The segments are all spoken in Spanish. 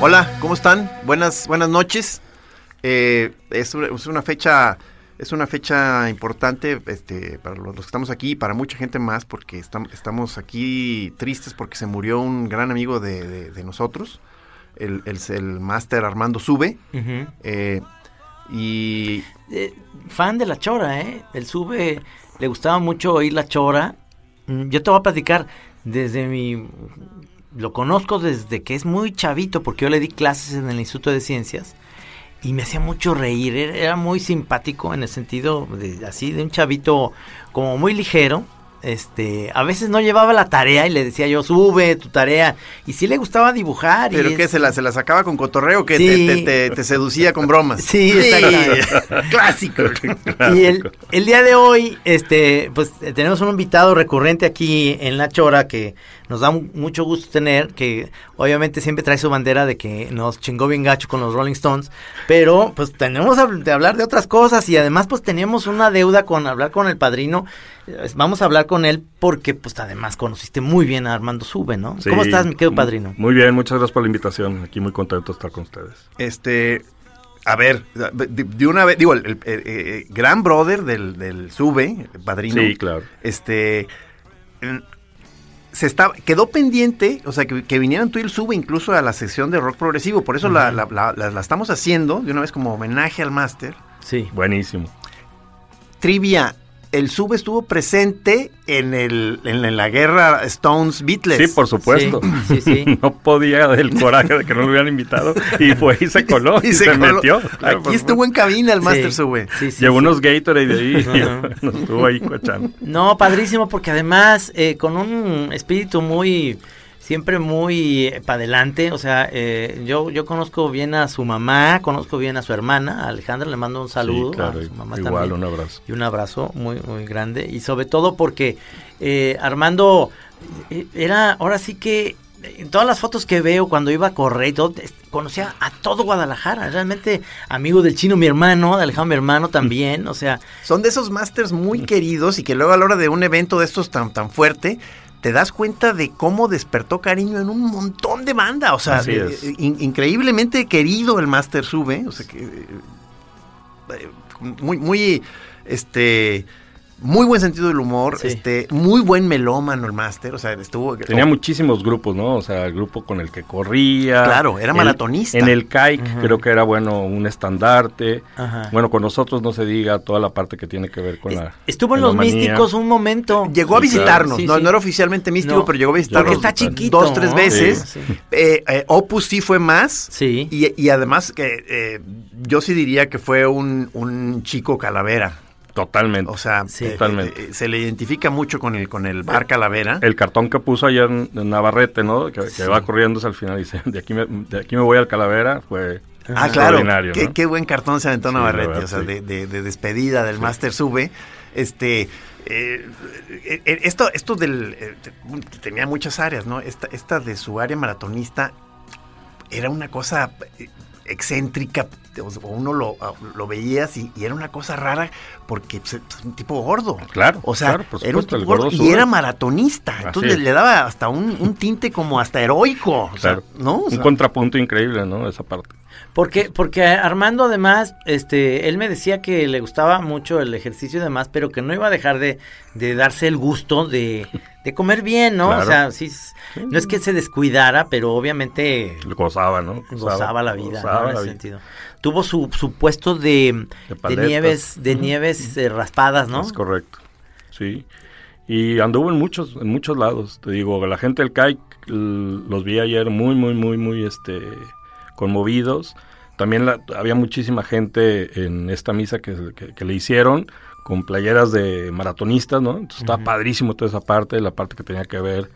Hola, ¿cómo están? Buenas, buenas noches. Eh, es, una, es una fecha, es una fecha importante, este, para los, los que estamos aquí y para mucha gente más, porque estamos, estamos aquí tristes porque se murió un gran amigo de, de- de nosotros, el, el, el máster Armando Sube. eh, y Eh, fan de la chora, ¿eh? El sube, le gustaba mucho oír la chora. Mm, Yo te voy a platicar desde mi... Lo conozco desde que es muy chavito, porque yo le di clases en el Instituto de Ciencias y me hacía mucho reír. Era, muy simpático en el sentido de así, de un chavito como muy ligero. Este, a veces no llevaba la tarea y le decía yo, sube tu tarea. Y sí le gustaba dibujar. y ¿Pero es- qué? ¿Se la, se la sacaba con cotorreo? que Sí. te, te- te- te seducía con bromas? Sí, exactamente. Clásico. Y el, el día de hoy, este, pues tenemos un invitado recurrente aquí en La Chora que nos da mu- mucho gusto tener, que obviamente siempre trae su bandera de que nos chingó bien gacho con los Rolling Stones, pero pues tenemos de hablar de otras cosas y además pues teníamos una deuda con hablar con el padrino. Eh, Vamos a hablar con él porque pues además conociste muy bien a Armando Sube, ¿no? Sí, ¿Cómo estás, mi querido padrino? Muy bien, muchas gracias por la invitación. Aquí muy contento de estar con ustedes. Este, a ver, de, de una vez, digo, el, el- el- el gran brother del, del Sube, padrino. Sí, claro. Este, se está, quedó pendiente, o sea, que, que vinieran tú y el Sube incluso a la sección de rock progresivo. Por eso la, la- la- la- la estamos haciendo de una vez como homenaje al máster. Sí. Buenísimo. Trivia. El Sube estuvo presente en, el, en la guerra Stones Beatles. Sí, por supuesto. Sí, sí, sí. no podía del coraje de que no lo hubieran invitado y fue y se coló y, se, coló. metió. Claro, Aquí estuvo en cabina el Sí, Master Sube. sí, sí, Llevó sí. unos Gatorade de ahí y nos estuvo ahí cochando. No, padrísimo, porque además eh, con un espíritu muy, siempre muy para adelante, o sea, eh, yo, yo conozco bien a su mamá, conozco bien a su hermana, a Alejandra, le mando un saludo Sí, claro, a su mamá igual, también. un abrazo. Y un abrazo muy, muy grande, y sobre todo porque eh, Armando eh, era, ahora sí que en todas las fotos que veo cuando iba a correr y todo, es- conocía a todo Guadalajara, realmente amigo del chino mi hermano, de Alejandro mi hermano también, o sea, Son de esos masters muy queridos y que luego a la hora de un evento de estos tan, tan fuerte, te das cuenta de cómo despertó cariño en un montón de banda. O sea, eh, eh, in- increíblemente querido el Master Sube. O sea que. eh, muy, muy. Este. Muy buen sentido del humor, Sí. este, muy buen melómano el Master, o sea, estuvo... Tenía muchísimos grupos, ¿no? O sea, el grupo con el que corría. Claro, era El- maratonista. En el CAIC creo que era bueno un estandarte. Ajá. Bueno, con nosotros no se diga toda la parte que tiene que ver con la. Estuvo en los místicos un momento. Llegó a visitarnos, Sí, no, sí. no era oficialmente místico, No, pero llegó a visitarnos porque está chiquito, dos, tres ¿no? veces. Sí. Eh, eh, Opus sí fue más. Sí. Y, y además que eh, yo sí diría que fue un, un chico calavera. Totalmente. O sea, Sí. eh, Totalmente. eh, se le identifica mucho con el con el bar calavera. el cartón que puso ayer en, en Navarrete, ¿no? Que, que va corriendo al final y dice, de aquí me, de aquí me voy al Calavera, fue ah, claro. extraordinario, Qué, ¿no? qué buen cartón se aventó Sí, Navarrete. verdad, o sea, sí. de, de- de despedida del Master Sube. Este. eh, esto, esto del. eh, te- tenía muchas áreas, ¿no? Esta, esta de su área maratonista era una cosa excéntrica. O uno lo, lo veías y, y era una cosa rara porque pues, es un tipo gordo. Claro, O sea, claro, por era un tipo gordo gordo y era maratonista. Así Entonces es. le, le daba hasta un, un tinte como hasta heroico. o sea, Claro. ¿No? O un sea, contrapunto increíble, ¿no? Esa parte. Porque, porque Armando además, este, él me decía que le gustaba mucho el ejercicio y demás, pero que no iba a dejar de, de darse el gusto de, de comer bien, ¿no? Claro. O sea, sí, no es que se descuidara, pero obviamente Gozaba, ¿no? gozaba la vida, gozaba ¿no? En la ese vida. sentido. Tuvo su, su puesto de, De de paletas. nieves, de nieves eh, raspadas, ¿no? Es correcto, sí. Y anduvo en muchos, en muchos lados. Te digo, la gente del CAIC los vi ayer muy, muy, muy, muy, este, conmovidos. También la- había muchísima gente en esta misa que, que- que le hicieron con playeras de maratonistas, ¿no? Entonces estaba padrísimo toda esa parte, la parte que tenía que ver,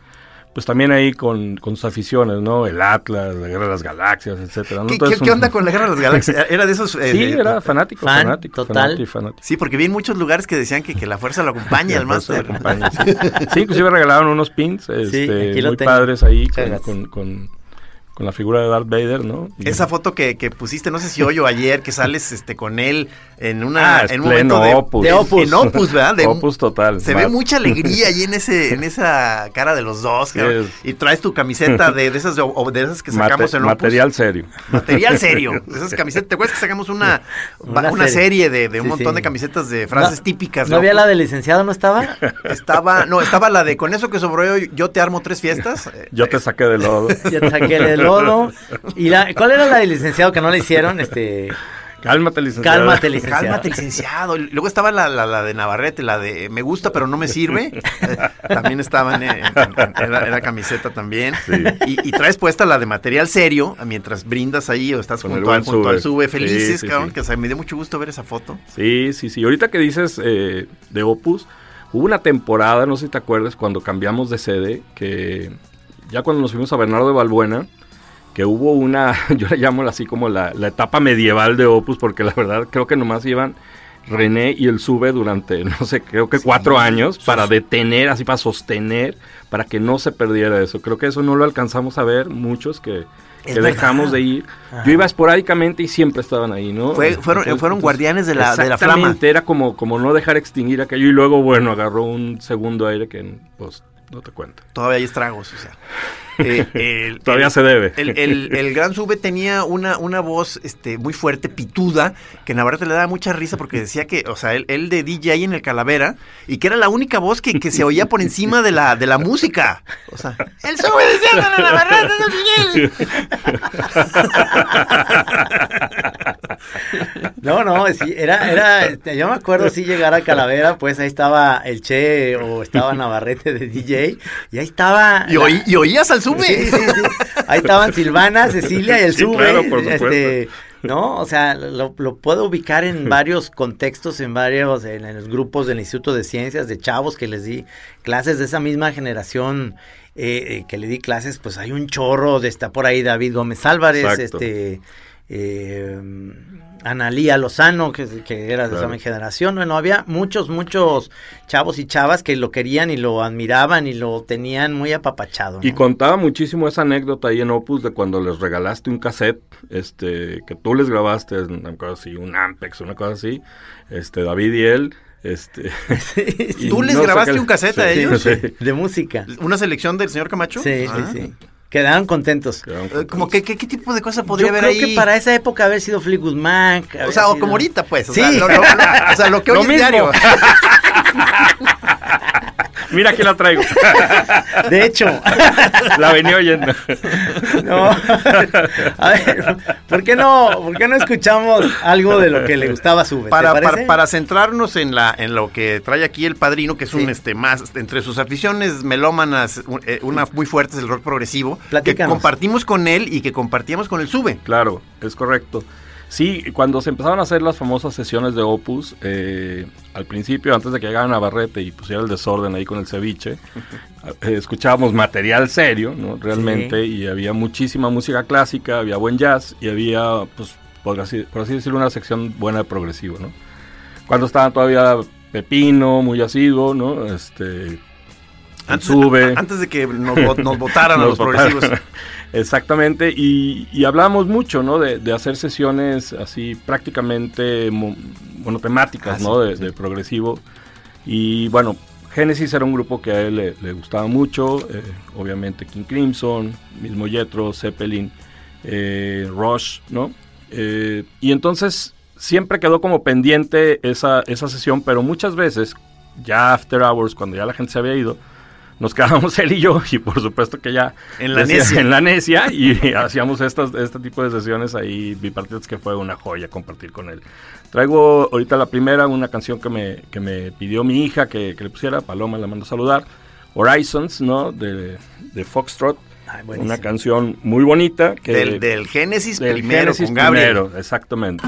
pues también ahí con, con sus aficiones, ¿no? El Atlas, la Guerra de las Galaxias, etcétera. ¿no? ¿Qué, Entonces, qué- onda con la Guerra de las Galaxias? Era de esos... eh, Sí, de- era fanático, Fan, fanático, total. fanático, fanático. Sí, porque vi en muchos lugares que decían que, que la fuerza lo acompaña al máster. acompaña, sí. Sí, inclusive regalaron unos pins este, muy tengo. padres ahí con- con la figura de Darth Vader, ¿no? Y- Esa foto que, que pusiste, no sé si hoy o ayer, que sales este con él en una Ah, en un momento de Opus. de Opus. En Opus, ¿verdad? De- Opus total. Se ve mucha alegría ahí en ese en esa cara de los dos, Sí, Y traes tu camiseta de, de esas de, o de esas que sacamos mate- en Opus. material serio. Material serio. Esas camisetas. ¿Te acuerdas que sacamos una, Una una, serie. serie, de, de un Sí, montón sí. de camisetas de frases No- típicas? ¿No había la de licenciado, no estaba? Estaba, no, estaba la de con eso que sobró yo, yo te armo tres fiestas. Yo te saqué de lodo. Ya te saqué el lodo. ¿Y la, cuál era la de licenciado que no le hicieron? Este, Cálmate, licenciado. Cálmate, licenciado. Cálmate, licenciado. Luego estaba la, la, la de Navarrete, la de me gusta pero no me sirve. También estaba en, en- en- era, era camiseta también. Y, y traes puesta la de material serio mientras brindas ahí o estás Con el junto, al, junto al sube. Felices, Sí, sí, cabrón, sí. que o sea, me dio mucho gusto ver esa foto. Sí, sí, sí. Ahorita que dices eh, de Opus, hubo una temporada, no sé si te acuerdas, cuando cambiamos de sede, que ya cuando nos fuimos a Bernardo de Balbuena, que hubo una, yo le llamo así como la, la etapa medieval de Opus, porque la verdad creo que nomás iban René y el Sube durante, no sé, creo que cuatro años para detener, así para sostener, para que no se perdiera eso. Creo que eso no lo alcanzamos a ver muchos que, dejamos de ir. Yo iba esporádicamente y siempre estaban ahí, ¿no? Fue- fueron- fueron guardianes de la- de la flama. Era como, como no dejar extinguir aquello y luego, bueno, agarró un segundo aire que, pues, no te cuento. Todavía hay estragos, o sea. Eh, el- Todavía el- se debe. El, el- el gran sube tenía una, una voz este, muy fuerte, pituda, que Navarrete le daba mucha risa porque decía que, o sea, él, él de DJ en el Calavera, y que era la única voz que, que se oía por encima de la, de la música. O sea, el sube diciendo a Navarrete, No, no, sí, era, era, este, yo me acuerdo si llegar a Calavera, pues ahí estaba el Che o estaba Navarrete de DJ y ahí estaba. y, la- oí- y oías al sube. Sí, sí, sí. Ahí estaban Silvana, Cecilia y el Sube. claro, por supuesto. este, ¿no? O sea, lo, lo puedo ubicar en varios contextos, en varios, en, en los grupos del Instituto de Ciencias, de chavos que les di clases de esa misma generación, eh, eh, que le di clases, pues hay un chorro de está por ahí David Gómez Álvarez, Exacto. este eh, Analía Lozano, que, que era de Claro. esa generación. Bueno, había muchos, muchos chavos y chavas que lo querían y lo admiraban y lo tenían muy apapachado. Y contaba muchísimo esa anécdota ahí en Opus de cuando les regalaste un cassette, este, que tú les grabaste, una cosa así, un Ampex, una cosa así, este, David y él, este... ¿Tú les no grabaste un cassette a Sí, ellos? sí. De música. ¿Una selección del señor Camacho? Sí, Ah. sí, sí. Quedaron contentos. Quedaron Eh, Como que, ¿qué, qué tipo de cosa Yo podría haber creo ahí? que para esa época haber sido Fleetwood Mac. O sea, o sido- como ahorita, pues. O, Sí. sea, lo, lo- lo- o sea, lo que Lo hoy es mismo. diario. Mira, aquí la traigo. De hecho. la venía oyendo. no. A ver, ¿por qué no, por qué no escuchamos algo de lo que le gustaba a Sube? ¿Te Para, para, para centrarnos en la en lo que trae aquí el padrino, que es Sí. un este más entre sus aficiones melómanas, eh, una muy fuerte es el rock progresivo, que Platícanos. compartimos con él y que compartíamos con el Sube. Claro, es correcto. Sí, cuando se empezaron a hacer las famosas sesiones de Opus, eh, al principio, antes de que llegara Navarrete y pusiera el desorden ahí con el ceviche, eh, escuchábamos material serio, ¿no? Realmente, y había muchísima música clásica, había buen jazz y había, pues, por así, por así decirlo, una sección buena de progresivo, ¿no? Cuando estaba todavía Pepino, muy asiduo, ¿no? Este, Antes, sube. antes de que nos, nos votaran a los progresivos. Exactamente, y, y hablamos mucho, ¿no? De, de hacer sesiones así prácticamente mo- monotemáticas, Ah, ¿no? sí, De, de progresivo. Y bueno, Genesis era un grupo que a él le, le gustaba mucho, eh, obviamente King Crimson, mismo Jethro, Zeppelin, eh, Rush, ¿no? Eh, y entonces siempre quedó como pendiente esa, esa sesión, pero muchas veces, ya after hours, cuando ya la gente se había ido, nos quedábamos él y yo, y por supuesto que ya En la decía- necia. en la necia, y hacíamos estas, este tipo de sesiones ahí bipartidas que fue una joya compartir con él. Traigo ahorita la primera, una canción que me, que me pidió mi hija que, que le pusiera, Paloma la mando a saludar, Horizons, ¿no? De, de Foxtrot, Ay, una canción muy bonita. Que, Del, del Génesis del primero Génesis con Gabriel. primero, exactamente.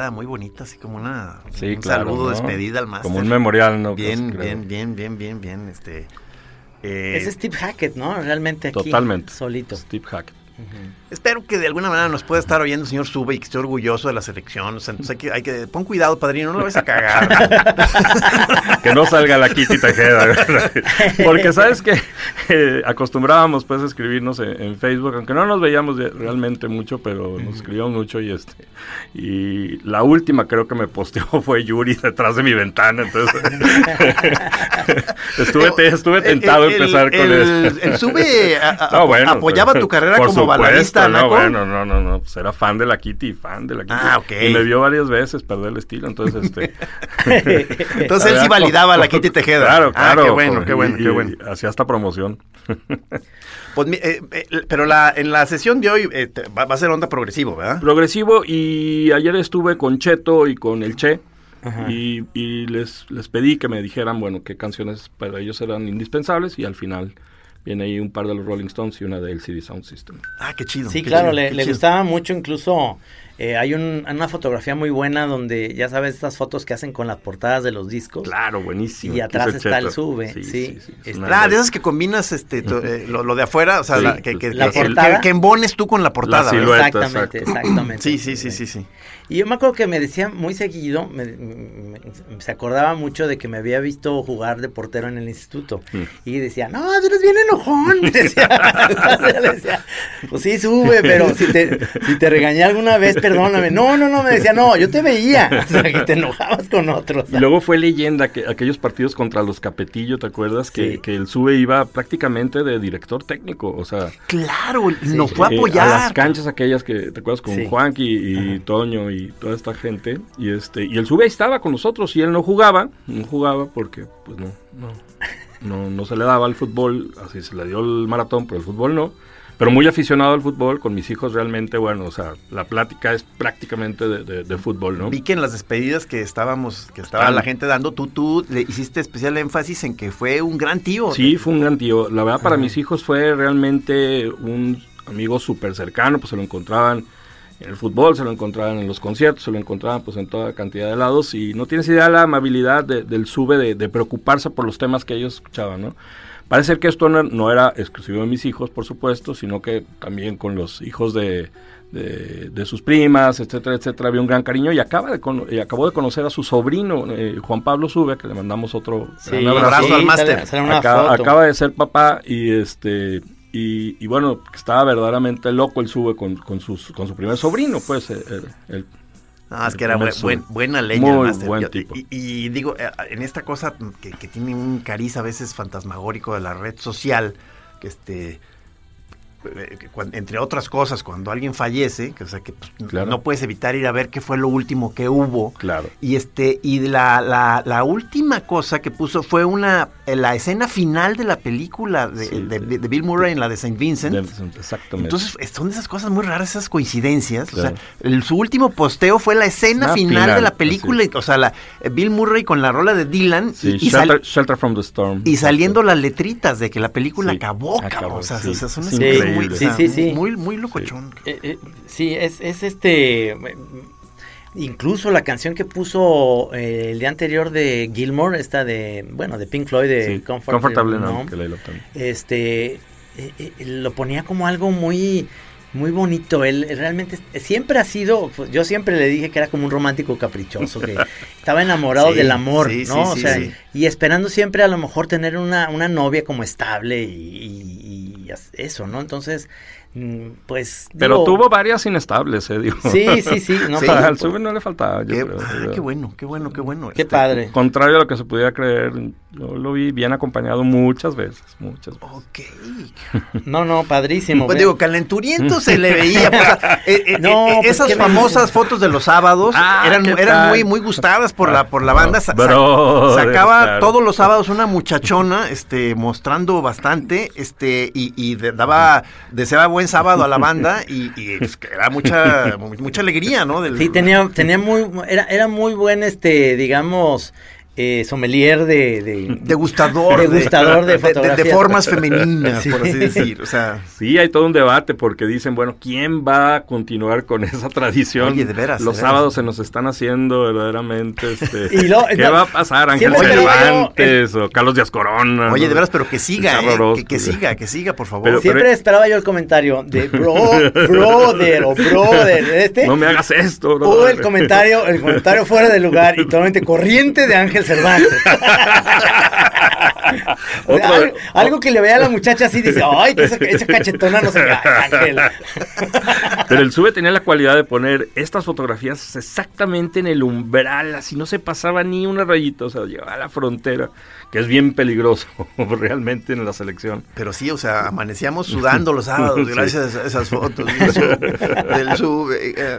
Queda muy bonita, así como una Sí, un claro, saludo, ¿no? despedida al máster. Como un memorial, ¿no? Bien, Pues, bien, bien, bien, bien, bien, este... eh, es Steve Hackett, ¿no? Realmente aquí. Totalmente. Solito. Steve Hackett. Espero que de alguna manera nos pueda estar oyendo el señor Sube y que esté orgulloso de la selección. O sea, entonces hay que, hay que... Pon cuidado, padrino, no lo vayas a cagar. que no salga la Kitty Tejeda. Porque sabes que eh, acostumbrábamos pues a escribirnos en, en Facebook, aunque no nos veíamos de- realmente mucho, pero nos escribíamos mucho y este y la última creo que me posteó fue Yuri detrás de mi ventana, entonces estuve estuve tentado a el- empezar con el- eso. el Sube a- a- No, bueno, apoyaba tu carrera como baladista, no, bueno, no, no, no, pues era fan de la Kitty, fan de la Kitty. Ah, ok. Y me vio varias veces perder el estilo, entonces este Entonces él sí validaba a la Kitty Tejeda. Claro, Ah, claro. qué bueno, qué bueno, y- qué bueno. Hacía esta promoción. Pues, eh, eh, pero la, en la sesión de hoy eh, te- va, va a ser onda progresivo, ¿verdad? Progresivo y ayer estuve con Cheto y con el Che y, y les, les pedí que me dijeran, bueno, qué canciones para ellos eran indispensables y al final viene ahí un par de los Rolling Stones y una de LCD Sound System. Ah, qué chido. Sí, qué claro, chido, le, qué le chido. gustaba mucho, incluso eh, hay un- una fotografía muy buena donde ya sabes estas fotos que hacen con las portadas de los discos. Claro, buenísimo. Y atrás está el sube, sí, es este- una- Ah, de esas que combinas este, eh, lo, lo de afuera, o sea, Sí, la- que, que- la que- portada. que- que embones tú con la portada. La exactamente, exacto. exactamente. Sí, sí, sí, sí, sí. Y yo me acuerdo que me decía muy seguido, me- me- se acordaba mucho de que me había visto jugar de portero en el instituto. Mm. Y decía, no, tú eres bien enojón. Decía, decía, pues sí, sube, pero si te, si te regañé alguna vez, perdóname. No, no, no, me decía, no, yo te veía. O sea, que te enojabas con otros. Y luego fue leyenda que aquellos partidos contra los Capetillo, ¿te acuerdas? Que, Sí. que el SUBE iba prácticamente de director técnico, o sea... Claro, nos fue a eh, apoyar. a las canchas aquellas que te acuerdas con Sí. Juanqui y Toño y toda esta gente y este y el sube ahí estaba con nosotros y él no jugaba no jugaba porque pues no no no no se le daba al fútbol así se le dio el maratón pero el fútbol no pero muy aficionado al fútbol con mis hijos realmente bueno o sea la plática es prácticamente de, de- de fútbol no Vi que en las despedidas que estábamos, que estaba la gente dando, tú, tú le hiciste especial énfasis en que fue un gran tío. Sí, fue un gran tío. La verdad, para mis hijos fue realmente un amigo súper cercano, pues se lo encontraban en el fútbol, se lo encontraban en los conciertos, se lo encontraban pues en toda cantidad de lados y no tienes idea la amabilidad de- del sube de, de preocuparse por los temas que ellos escuchaban, ¿no? Parece que esto no, no era exclusivo de mis hijos, por supuesto, sino que también con los hijos de, de, de sus primas, etcétera, etcétera, había un gran cariño y acaba de y acabó de conocer a su sobrino, eh, Juan Pablo Sube, que le mandamos otro Sí, gran abrazo. al máster. acaba de ser papá y este y, y bueno, estaba verdaderamente loco el sube con, con, sus, con su primer sobrino, pues, el, el- Ah, es el que era buen- buen- buena leña. Muy buen Yo- tipo. Y, y digo, eh, en esta cosa que, que tiene un cariz a veces fantasmagórico de la red social, que este... eh, entre otras cosas, cuando alguien fallece, que, o sea, que pues, Claro. no puedes evitar ir a ver qué fue lo último que hubo. Claro. Y este y la, la, la última cosa que puso fue una eh, la escena final de la película de, Sí, de- sí. de Bill Murray en la de Saint Vincent. Exactamente. Entonces son esas cosas muy raras, esas coincidencias. Claro. O sea, el- su último posteo fue la escena Ah, final, final, de la película. O sea, la, eh, Bill Murray con la rola de Dylan sí, y, y sal- shelter, Shelter from the Storm. y saliendo las letritas de que la película acabó, acabó. O sea, o son muy, increíble. o sea, Sí, sí, sí. muy, muy locochón. Eh, eh, sí, es, es este. Incluso la canción que puso eh, el día anterior de Gilmore, esta de, bueno, de Pink Floyd, de Sí, Comfort- Comfortable no, que la este, eh, eh, lo ponía como algo muy, muy bonito. Él él realmente siempre ha sido, pues, yo siempre le dije que era como un romántico caprichoso, que estaba enamorado Sí, del amor, sí, ¿no? sí, o sí, sea, sí. y esperando siempre a lo mejor tener una, una novia como estable y, y- eso, ¿no? Entonces, pues... Pero digo, tuvo varias inestables, eh, digo. Sí, sí, sí, no, Sí. para- Al sube no le faltaba, yo Qué, creo. ah, Yo- qué bueno, qué bueno, qué bueno. Qué Este, padre. Contrario a lo que se pudiera creer, yo lo vi bien acompañado muchas veces, muchas veces. Ok. No, no, padrísimo. Pues digo, calenturiento se le veía. pues, eh, eh, No, eh, pues, esas ¿qué me famosas fotos de los sábados Ah, eran, muy, muy gustadas por la, por la banda. Sa- sacaba claro. todos los sábados una muchachona, este, mostrando bastante, este, y, y daba, deseaba buen sábado a la banda y, y, pues, era mucha, mu- mucha alegría, ¿no? Del- Sí, tenía, tenía muy, era, era muy buen, este, digamos, eh, sommelier de, de, Degustador, Degustador de de, de- formas femeninas, por así Sí. decir. O sea, Sí, hay todo un debate porque dicen, bueno, ¿quién va a continuar con esa tradición? Oye, de veras, Los de veras. sábados se nos están haciendo verdaderamente, este, Y lo- ¿qué no, va a pasar? Ángel siempre Cervantes o Carlos Díaz Corona. oye, ¿no? de veras, pero que siga, eh, que, siga, que siga, por favor. Pero- Siempre esperaba yo el comentario de bro, brother o brother. Este, No me hagas esto, bro. Hubo el comentario, el comentario fuera de lugar y totalmente corriente de Ángel Cervantes. O sea, Otro- algo, algo que le vea a la muchacha así dice, ay, que esa, esa cachetona no se ve, Ángel. Pero el sube tenía la cualidad de poner estas fotografías exactamente en el umbral, así no se pasaba ni una rayita, o sea, llegaba a la frontera, que es bien peligroso realmente en la selección. Pero sí, o sea, amanecíamos sudando los sábados Sí. gracias a esas fotos del sub. del sub, eh, eh.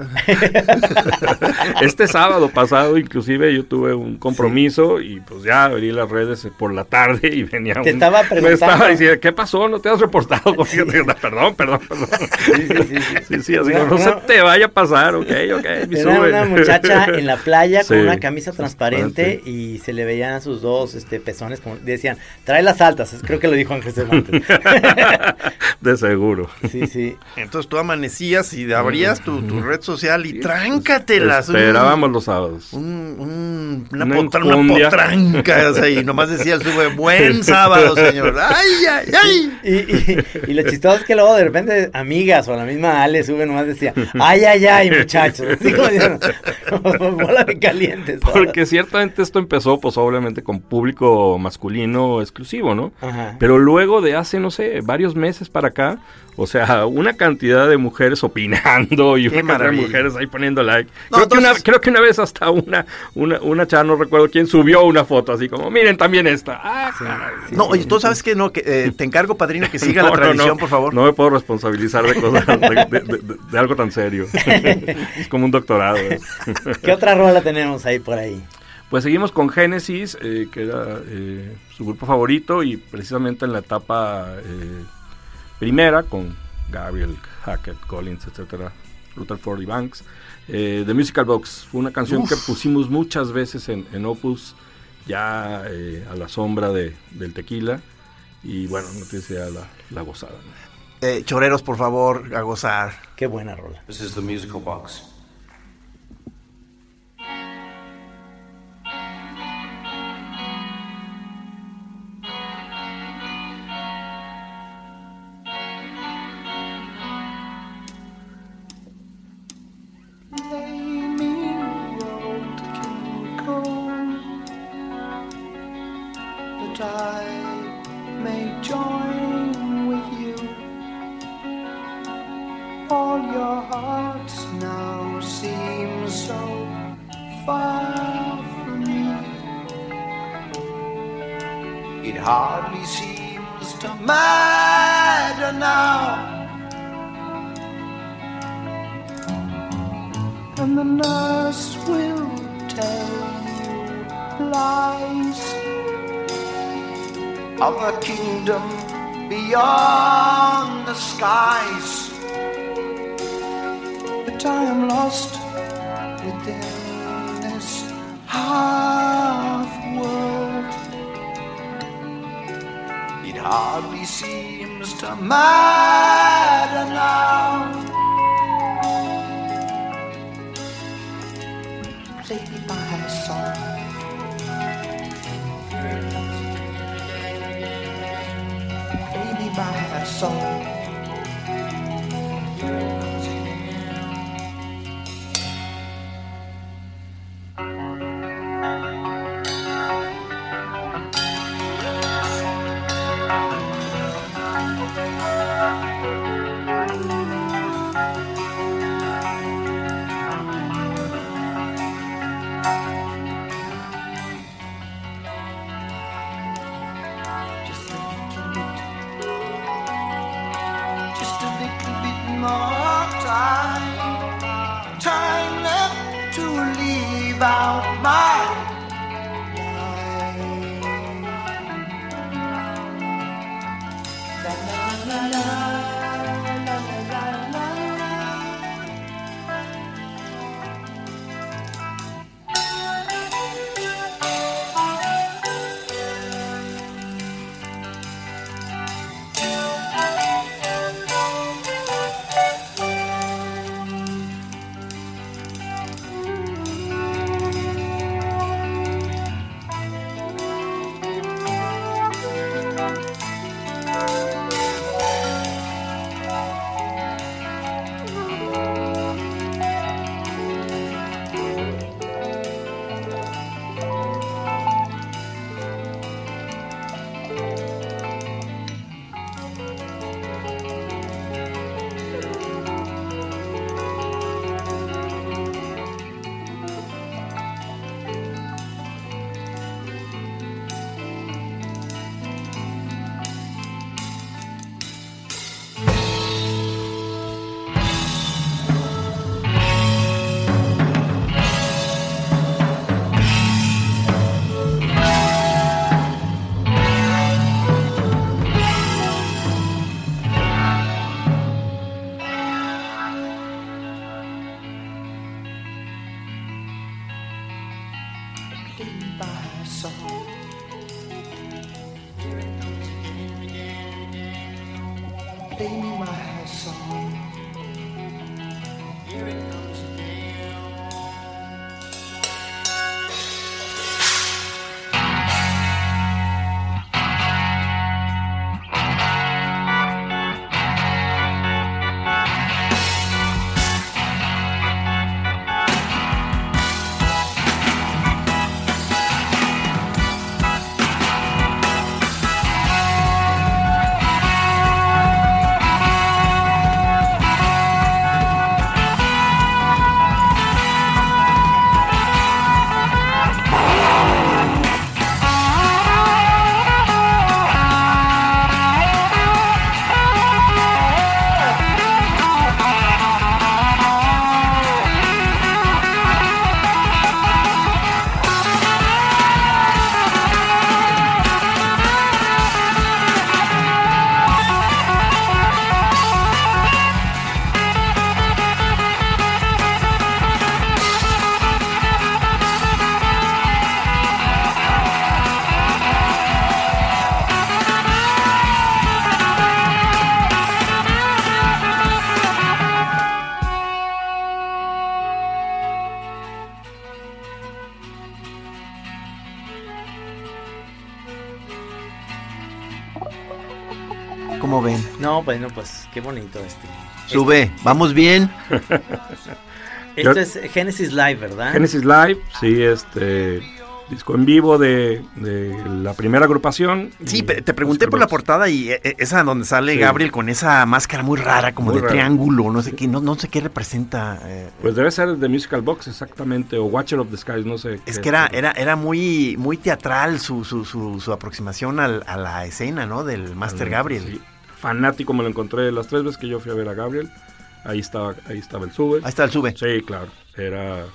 Este sábado pasado, inclusive, yo tuve un compromiso y pues ya abrí las redes por la tarde y venía Te un- estaba Me preguntando. estaba diciendo, ¿qué pasó? ¿No te has reportado? perdón, perdón, perdón. Sí, sí, sí. Sí, sí, así como, no se te vaya a pasar, ok, ok, mi Era sube. una muchacha en la playa con Sí. una camisa transparente y se le veían sus dos este, pezones, como decían, trae las altas, creo que lo dijo Ángel Cervantes. De seguro. Sí, sí. Entonces tú amanecías y abrías tu, tu red social y tráncatelas. un- Esperábamos los sábados. un- un- una, Una potra- una potranca, o sea, y nomás decía el sube, buen sábado, señor. Ay, ay, ay. Y, y, y lo chistoso es que luego de repente amigas o la misma Ale sube nomás decía, ay, ay, ay, muchachos. Así como diciendo, bola de calientes. Porque ciertamente esto empezó, pues obviamente con público masculino exclusivo, ¿no? Ajá. Pero luego de hace, no sé, varios meses para acá, o sea, una cantidad de mujeres opinando y Qué una cantidad de mujeres ahí poniendo like. No, creo, que una, creo que una vez hasta una, una, una chava, no recuerdo quién, subió una foto así como, miren también esta. Ah, caray. No, oye, tú sabes que no, que eh, te encargo, padrino, que siga No, la tradición, no. por favor. No me puedo responsabilizar de cosas, de, de- de- de algo tan serio. es como un doctorado. ¿eh? ¿Qué otra rola tenemos ahí por ahí? Pues seguimos con Genesis, eh, que era eh, su grupo favorito y precisamente en la etapa eh, primera con Gabriel, Hackett, Collins, etcétera, Rutherford y Banks. Eh, The Musical Box fue una canción que pusimos muchas veces en, en Opus, ya eh, a la sombra de, del tequila. Y bueno, no te decía la, la gozada. ¿no? Eh, choreros, por favor, a gozar. Qué buena rola. This is the musical box. It hardly seems to matter now. And the nurse will tell you lies of a kingdom beyond the skies. But I am lost within this half hardly seems to matter now. Play my song. No, bueno, pues qué bonito este. Sube, vamos bien. Esto es Genesis Live, ¿verdad? Genesis Live, sí, este. disco en vivo de, de la primera agrupación. Sí, te pregunté por la portada y eh, eh, esa donde sale Sí. Gabriel con esa máscara muy rara, como Muy de rara. triángulo, no sé qué, no, no sé qué representa. eh, Pues debe ser de Musical Box exactamente, o Watcher of the Skies, no sé. es qué- que era, era, era muy, muy teatral su, su, su, su aproximación al- a la escena, ¿no? Del Master Gabriel. Sí, fanático me lo encontré las tres veces que yo fui a ver a Gabriel. Ahí estaba, ahí estaba el sube. Ahí está el sube. Sí, claro. Era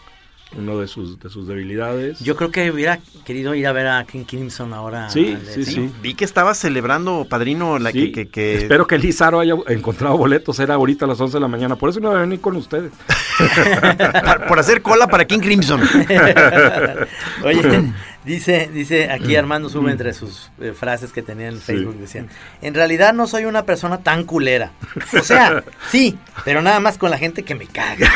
uno de sus, de sus debilidades. Yo creo que hubiera querido ir a ver a King Crimson ahora. Sí, sí, sí. Vi que estaba celebrando, padrino, la Sí, que, que, que- Espero que Lizaro haya encontrado boletos. Era ahorita a las 11 de la mañana. Por eso no voy a venir con ustedes. por, por hacer cola para King Crimson. Oye, dice, dice aquí Armando sube entre sus eh, frases que tenía en Facebook, decía, en realidad no soy una persona tan culera. O sea, sí, pero nada más con la gente que me caga.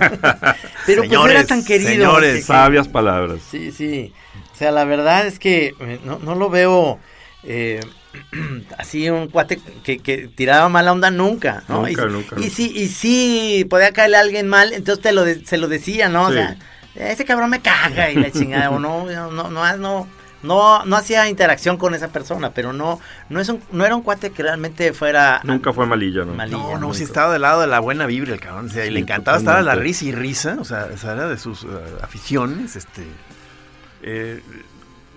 pero pues Señores, era tan querido. señores, que- que- Sabias palabras. Sí, sí. O sea, la verdad es que eh, no, no lo veo eh, así un cuate que, que tiraba mala onda nunca, ¿no? Nunca, y, nunca, Y sí, y sí, podía caerle a alguien mal, entonces te lo de- se lo decía, ¿no? O Sí. sea, ese cabrón me caga y la chingada, o no, no, no, no, no, no, no hacía interacción con esa persona, pero no, no es un, no era un cuate que realmente fuera Nunca fue malilla, ¿no? malilla. No, no, nunca. si estaba del lado de la buena vibra el cabrón. o sea, y Sí, le encantaba estar a la risa y risa. O sea, esa era de sus eh, aficiones. Este. eh,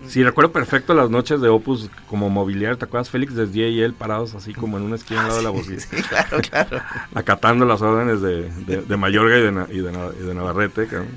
Sí, recuerdo perfecto las noches de Opus como mobiliario. ¿Te acuerdas? Félix Desdie y él parados así como en una esquina al lado de la bocina. sí, claro, claro. acatando las órdenes de, de, de Mayorga y de, y de, y de Navarrete, cabrón.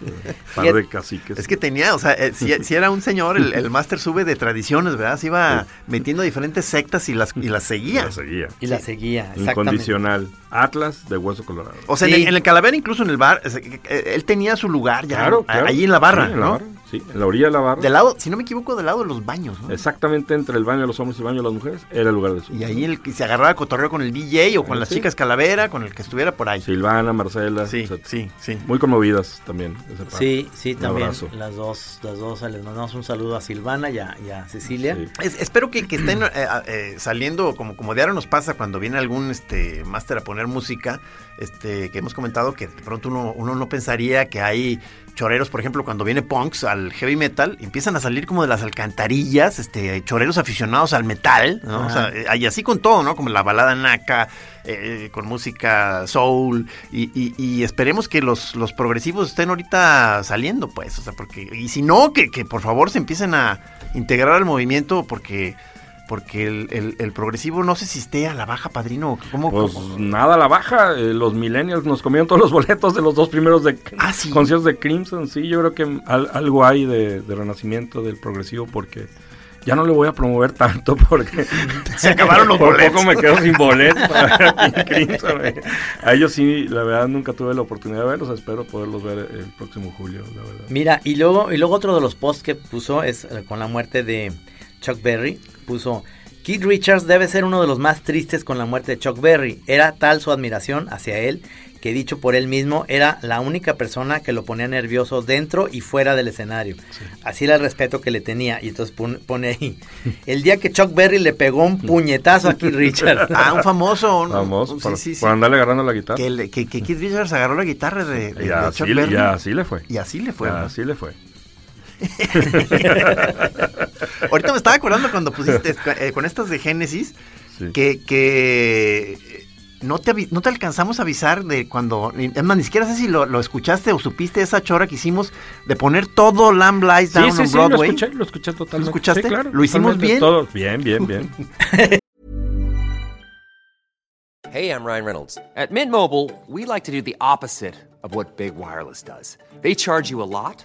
Par de caciques. Es que tenía, o sea, eh, si, si era un señor, el, el máster sube de tradiciones, ¿verdad? Se iba metiendo diferentes sectas y las, y las seguía. La seguía. Y la seguía, exactamente. Incondicional. Atlas de Hueso Colorado. O sea, Sí. en, el, en el Calavera, incluso en el bar, eh, él tenía su lugar ya. Claro, claro. Ahí en la barra, Sí, en la ¿no? barra, Sí, en la orilla de la barra. Del lado, si no me equivoco, del lado de los baños, ¿no? Exactamente entre el baño de los hombres y el baño de las mujeres, era el lugar de su. Y ahí el que se agarraba cotorreo con el DJ o con las Sí. chicas Calavera, con el que estuviera por ahí. Silvana, Marcela. Sí, sí, sí. Muy conmovidas también. ese par. Sí, sí, Un también. abrazo. Las dos, las dos, les mandamos un saludo a Silvana y a, y a Cecilia. Sí. Es- espero que, que estén eh, eh, saliendo, como, como diario nos pasa cuando viene algún este máster a poner música, este, que hemos comentado que de pronto uno, uno no pensaría que hay choreros, por ejemplo, cuando viene punks al heavy metal, empiezan a salir como de las alcantarillas, este, choreros aficionados al metal, ¿no? O sea, eh, y así con todo, ¿no? Como la balada naca, eh, con música soul, y, y- y esperemos que los, los progresivos estén ahorita saliendo, pues, o sea, porque, y si no, que, que por favor se empiecen a integrar al movimiento, porque porque el, el- el progresivo no sé si esté a la baja, padrino. ¿Cómo, Pues cómo? nada a la baja, eh, los millennials nos comieron todos los boletos de los dos primeros de Ah, sí. conciertos de Crimson, sí, yo creo que al- algo hay de, de renacimiento del progresivo porque ya no le voy a promover tanto porque Se acabaron los por boletos. poco me quedo sin boletos Crimson. eh. A ellos sí, la verdad nunca tuve la oportunidad de verlos, espero poderlos ver el próximo julio, la verdad. Mira, y luego, y luego otro de los posts que puso es eh, con la muerte de Chuck Berry. Puso, Keith Richards debe ser uno de los más tristes con la muerte de Chuck Berry. Era tal su admiración hacia él que dicho por él mismo era la única persona que lo ponía nervioso dentro y fuera del escenario. Así era el respeto que le tenía. Y entonces pone, ahí, el día que Chuck Berry le pegó un puñetazo a Keith Richards. Ah, un famoso. un- Vamos, un- por, sí, sí, sí. por andarle agarrando la guitarra. Que, le- que, que Keith Richards agarró la guitarra de, de- y, de así, Chuck Berry. y así le fue. Y así le fue. Así le fue. Ahorita me estaba acordando cuando pusiste eh, con estas de Génesis Sí. que, que no te, no te alcanzamos a avisar de cuando. Es más, ni siquiera sé si lo, lo escuchaste o supiste esa chora que hicimos de poner todo Lamb Lies Down Sí, sí, on sí, lo Broadway. escuché, lo escuché totalmente. ¿Lo escuchaste? Sí, claro. ¿Lo hicimos bien? Todos, bien, bien, bien. Hey, I'm Ryan Reynolds. At Mint Mobile, we like to do the opposite of what Big Wireless does. They charge you a lot,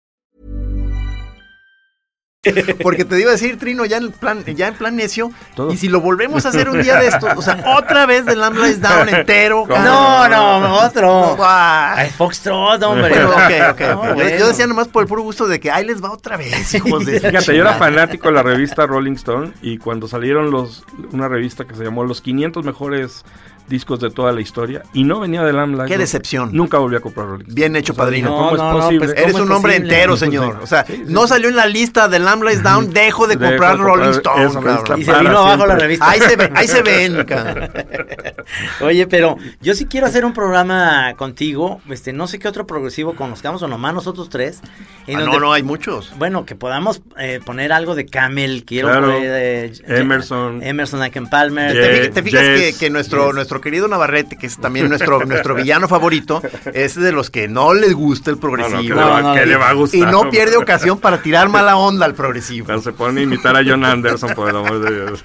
Porque te iba a decir, Trino, ya en plan, ya en plan necio, Todo. y si lo volvemos a hacer un día de esto, o sea, otra vez del Lamb Lies Down entero. No, no, otro. Ay, Foxtrot, hombre. Bueno, ok, ok. No, Yo- bueno. Yo decía nomás por el puro gusto de que ahí les va otra vez, hijos de... Fíjate, yo era fanático de la revista Rolling Stone y cuando salieron los una revista que se llamó Los 500 mejores discos de toda la historia y no venía de Lamb. Qué decepción. Nunca volví a comprar Rolling Stone. Bien hecho, O sea, padrino. ¿Cómo No, es posible? pues, Eres ¿Cómo un es hombre posible? entero, señor. O sea, Sí, sí. no salió en la lista de Lamb Lies Down, dejo de Dejo de comprar comprar Rolling Stone. esa revista. cabrón. Y se vino abajo la revista. Ahí se ven, ahí se ven, cabrón. Oye, pero yo sí quiero hacer un programa contigo. Este, no sé qué otro progresivo conozcamos o nomás nosotros tres. en Ah, donde- no, no, hay muchos. Bueno, que podamos eh, poner algo de Camel. Quiero Claro. poner, eh, Emerson. Emerson, Lake and Palmer. Yeah. ¿Te, fijas- te fijas Yes, que, que nuestro, yes. nuestro querido Navarrete, que es también nuestro, nuestro villano favorito, es de los que no les gusta el No, no, ¿qué progresivo? No, no, qué y- le va a gustar? y no pierde ocasión para tirar mala onda al progresivo. Se pone a imitar a John Anderson, por el amor de Dios.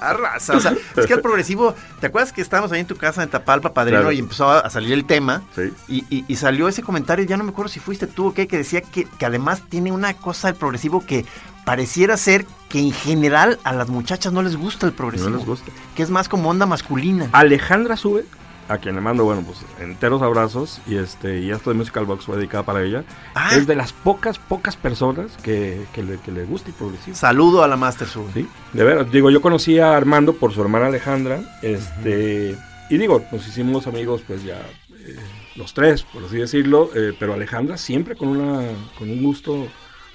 Ah, raza, o sea, es que el progresivo, ¿te acuerdas que estábamos ahí en tu casa en Tapalpa, padrino, Claro. y empezó a, a salir el tema? Sí. Y, y- y salió ese comentario, ya no me acuerdo si fuiste tú o qué, que decía que, que además tiene una cosa el progresivo que pareciera ser que en general a las muchachas no les gusta el progresivo. No les gusta. Que es más como onda masculina. Alejandra Sube, a quien le mando, bueno, pues enteros abrazos y este y esto de Musical Box fue dedicada para ella. Ah. Es de las pocas, pocas personas que, que le, que le gusta el progresivo. Saludo a la Master Sub. Sí, de veras. Digo, yo conocí a Armando por su hermana Alejandra. Este. Y digo, nos hicimos amigos, pues ya. eh, los tres, por así decirlo. eh, pero Alejandra siempre con una. con un gusto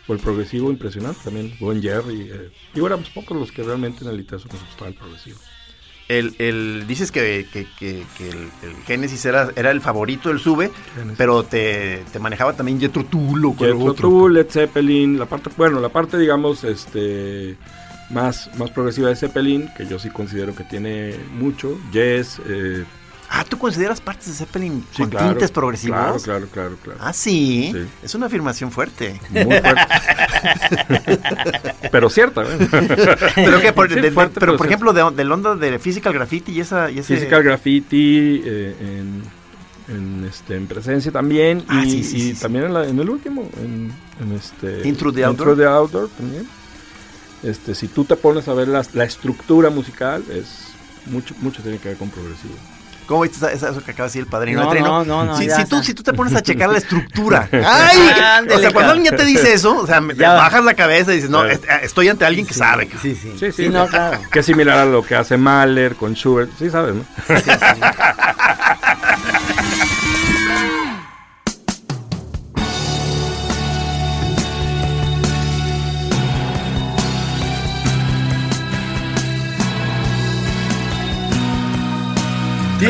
por el progresivo impresionante. También buen Jerry. Eh, digo, éramos pocos los que realmente en el ITESO nos gustaba el progresivo. El, el- dices que, que- que- que el, el Génesis era, era el favorito del Sube, pero te, te manejaba también Jethro Tull o Jethro. Tull, Led Zeppelin, la parte, bueno, la parte, digamos, este. Más, más progresiva de Zeppelin, que yo sí considero que tiene mucho. Yes, eh, Ah, ¿tú consideras partes de Zeppelin sí, con claro, tintes progresivos? Claro, claro, claro, claro. Ah, ¿sí? Sí. es una afirmación fuerte. Muy fuerte. pero cierta, ¿eh? pero que por, Sí, de- de- fuerte, pero pero por ejemplo, de, del onda de Physical Graffiti y esa... Y ese, Physical Graffiti eh, en, en, este, en presencia también. y Ah, sí, sí, y sí. también en, la- en el último, en, en este... Intro the Intro Outdoor. the Outdoor también. Este, si tú te pones a ver las- la estructura musical, es mucho, mucho tiene que ver con progresivo. ¿Cómo viste esa- esa- eso que acaba de decir el padrino No, no, no, no, si, ya si tú, si tú te pones a checar la estructura. ¡Ay! o Ándele, sea, cuando alguien ya te dice eso, o sea, Ya. bajas la cabeza y dices, no, Claro. est- estoy ante alguien que sabe. Sí, sí. Sí, sí. Sí, no, claro. Que es similar a lo que hace Mahler con Schubert. Sí, sabes, ¿no? Sí,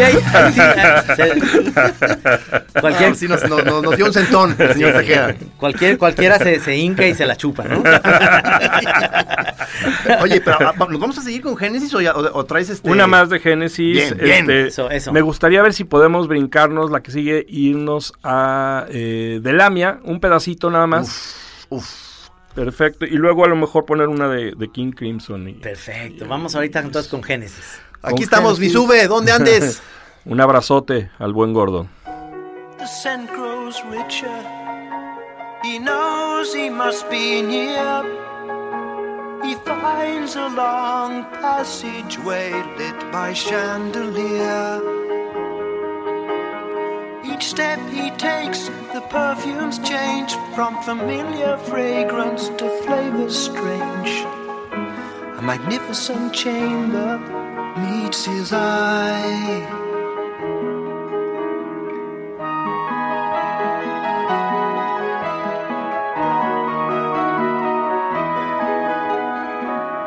ahí, ahí sí, ah, se- cualquier, Ah, sí, nos, nos- nos- nos dio un centón, señor Tejeda. cualquier, cualquiera se, se hinca y se la chupa, ¿no? Oye, pero ah, ¿nos vamos a seguir con Génesis o, ya- o- o traes este...? Una más de Génesis. Bien, bien. este, Eso, eso. Me gustaría ver si podemos brincarnos la que sigue irnos a eh, de Lamia, un pedacito nada más. Uf. Perfecto. Y luego a lo mejor poner una de, de King Crimson. Y, Perfecto. Vamos ahorita entonces con Génesis. Aquí estamos, mi Génesis. sube, ¿dónde andes? Un abrazote al buen gordo. The scent grows richer. He knows he must be near. He finds a long passageway lit by chandelier. Each step he takes, the perfumes change from familiar fragrance to flavors strange. A magnificent chamber meets his eye.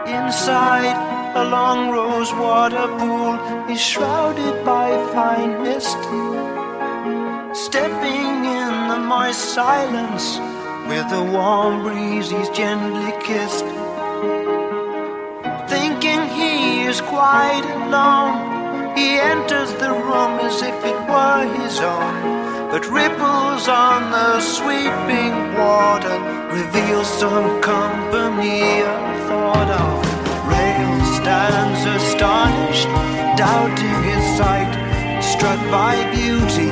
Inside, a long rose water pool is shrouded by fine mist. Stepping in the moist silence, with a warm breeze he's gently kissed. Thinking he is quite alone, he enters the room as if it were his own. But ripples on the sweeping water reveal some company unthought of. Oh, rail stands astonished, doubting his sight, struck by beauty,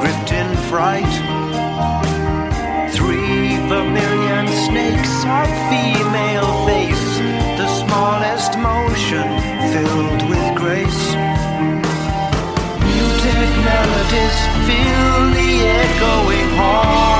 gripped in fright. Three vermilion snakes of female face, smallest motion filled with grace. Muted melodies fill the echoing hall.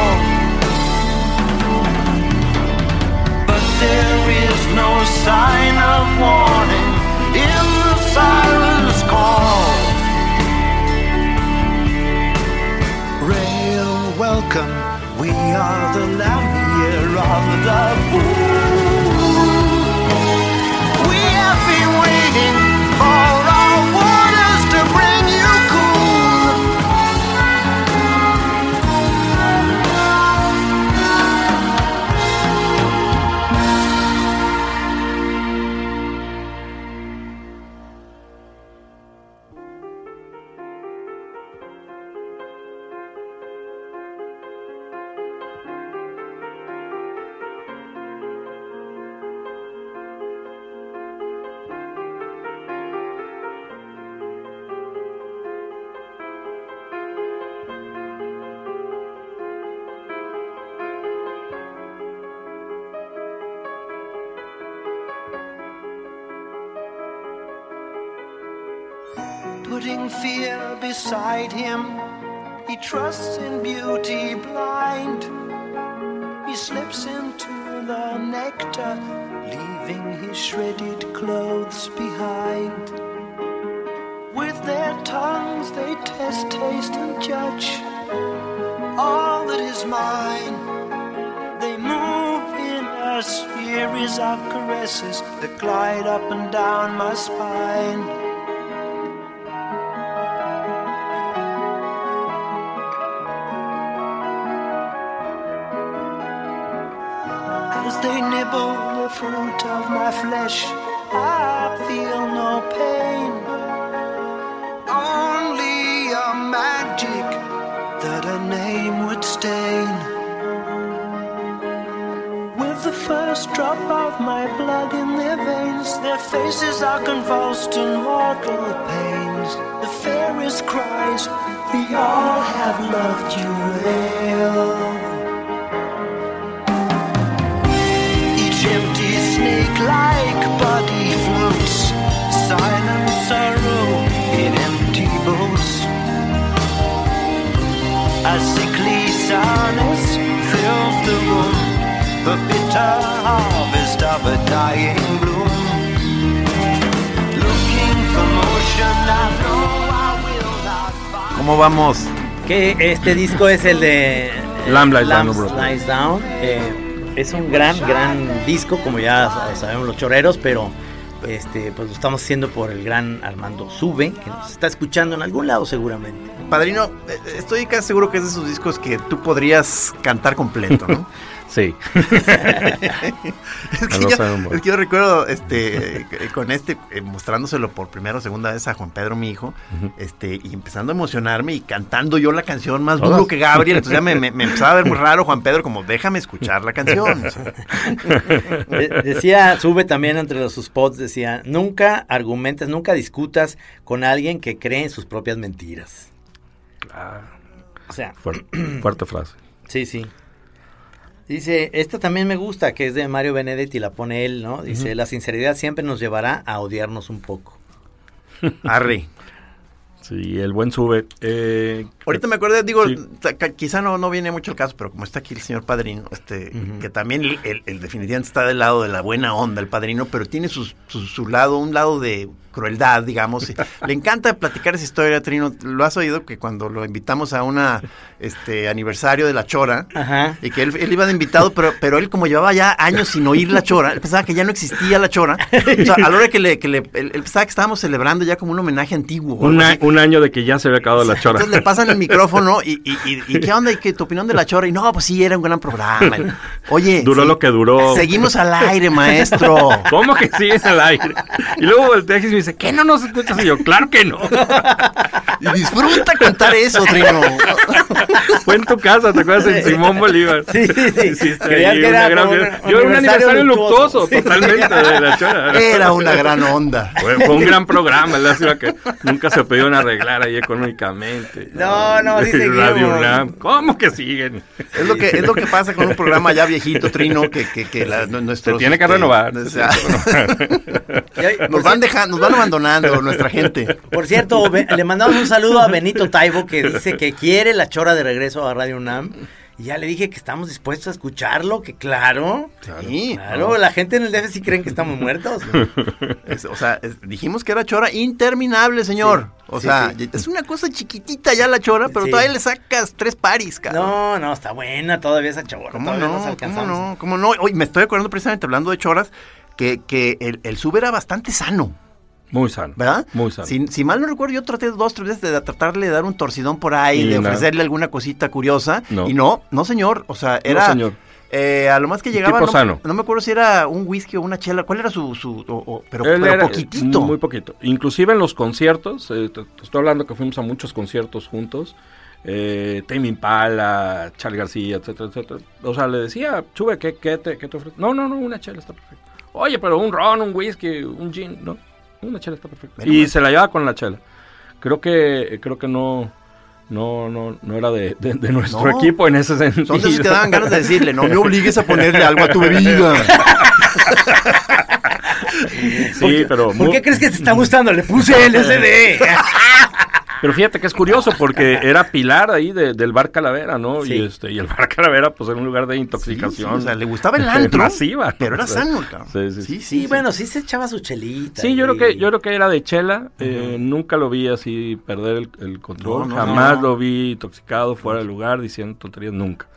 Beside him, he trusts in beauty blind. He slips into the nectar, leaving his shredded clothes behind. With their tongues they test, taste, and judge all that is mine. They move in a series of caresses that glide up and down my spine. As they nibble the fruit of my flesh, I feel no pain. Only a magic that a name would stain. With the first drop of my blood in their veins, their faces are convulsed in mortal pains. The fairest cries, We all have loved you well. Body floats, silent sorrow in empty boats. A sickly sourness fills the room, the bitter harvest of a dying bloom. Looking for motion, I know I will not find. ¿Cómo vamos? Que este disco es el de eh, Lamb Lies Down. Lies Down. Eh, es un gran, gran disco, como ya sa- sabemos los choreros, pero este, pues lo estamos haciendo por el gran Armando Sube, que nos está escuchando en algún lado seguramente. Padrino, eh, estoy casi seguro que es de esos discos que tú podrías cantar completo, ¿no? Sí. es, No que lo yo, sabemos. es que yo recuerdo este eh, con este eh, mostrándoselo por primera o segunda vez a Juan Pedro mi hijo este y empezando a emocionarme y cantando yo la canción más duro que Gabriel entonces ya me, me- me empezaba a ver muy raro Juan Pedro como déjame escuchar la canción De- decía, Sube también entre los sus spots, decía, nunca argumentas, nunca discutas con alguien que cree en sus propias mentiras. O sea, Fuerte, fuerte frase. Sí, sí. Dice, esta también me gusta, que es de Mario Benedetti, la pone él, ¿no? Dice, la sinceridad siempre nos llevará a odiarnos un poco. arre Sí, el buen sube. Eh, Ahorita me acordé, digo, Sí. quizá no, no viene mucho el caso, pero como está aquí el señor padrino, este, que también el, el- el definitivamente está del lado de la buena onda, el padrino, pero tiene sus- su, su lado, un lado de crueldad, digamos. Le encanta platicar esa historia, Trino. Lo has oído que cuando lo invitamos a una este aniversario de la Chora, Ajá. y que él, él iba de invitado, pero, pero él como llevaba ya años sin oír la Chora, él pensaba que ya no existía la Chora. O sea, a la hora que le, que le él, él pensaba que estábamos celebrando ya como un homenaje antiguo. algo un, un año de que ya se había acabado la chora. Entonces le pasan el micrófono y, y, y, y ¿qué onda? ¿Y qué tu opinión de la chora? Y no, pues sí, era un gran programa. Oye. Duró sí, lo que duró. Seguimos al aire, maestro. ¿Cómo que sigue al aire? Y luego voltea y me dice, ¿qué no nos escuchas? Y yo, claro que no. Y disfruta cantar eso, Trino. Fue en tu casa, ¿te acuerdas? En Simón Bolívar. Sí, sí, sí. Ahí que una era gran un Yo era un aniversario luctuoso. luctuoso, Sí. totalmente, de la chora. Era una gran onda. Fue, fue un gran programa, lástima que nunca se pudieron arreglar ahí económicamente. No, no, sí seguimos. Radio UNAM, ¿cómo que siguen? Es lo que, es lo que pasa con un programa ya viejito, Trino, que, que, que la- nuestros, Se tiene que este, renovar. o se sea, tiene que renovar. Nos van dejando, nos van abandonando nuestra gente. Por cierto, le mandamos un saludo a Benito Taibo que dice que quiere la chora de regreso a Radio UNAM. Y ya le dije que estamos dispuestos a escucharlo, que claro. Sí. Claro, la gente en el DF sí creen que estamos muertos. Es- o sea, es- dijimos que era chora interminable, señor. Sí, o sí, sea, es una cosa chiquitita ya la chora, pero todavía le sacas tres paris, cabrón. No, no, está buena todavía esa chora. ¿Cómo todavía nos no? ¿Cómo no? ¿Cómo no? Oye, me estoy acordando precisamente hablando de choras que, que el, el sub era bastante sano, Muy sano. ¿verdad? Muy sano. Si, si mal no recuerdo, yo traté dos, tres veces de tratarle de dar un torcidón por ahí, Y de nada. ofrecerle alguna cosita curiosa. No. Y no, no señor. O sea, era... señor. eh, a lo más que llegaba... no, sano. no me acuerdo si era un whisky o una chela. ¿Cuál era su...? su o- o- pero pero era, eh, poquitito. Muy poquito. Inclusive en los conciertos, eh, te, te estoy hablando que fuimos a muchos conciertos juntos. Eh, Tame Impala, Charlie García, etcétera, etcétera. O sea, le decía, Chube, ¿qué, qué te, qué te ofrece? No, no, no, una chela está perfecta. Oye, pero un ron, un whisky, un gin, no, una chela está perfecta. Y se la llevaba con la chela. Creo que, creo que no, no, no, no era de, de- de nuestro No. equipo en ese sentido. Esos que daban ganas de decirle, no me obligues a ponerle algo a tu bebida. Sí, pero ¿Por muy- qué crees que te está gustando? Le puse LSD. Pero fíjate que es curioso porque era pilar ahí de- del bar Calavera, ¿no? Sí. Y este y el bar Calavera pues era un lugar de intoxicación. Sí, sí, o sea, le gustaba el antro, masiva. ¿no? pero era O sea, sano, cabrón. Sí, sí, sí. Bueno, sí se echaba su chelita. Sí, yo creo que yo creo que era de chela. eh, nunca lo vi así perder el, el control. No, no, Jamás no. lo vi intoxicado fuera del lugar diciendo tonterías nunca.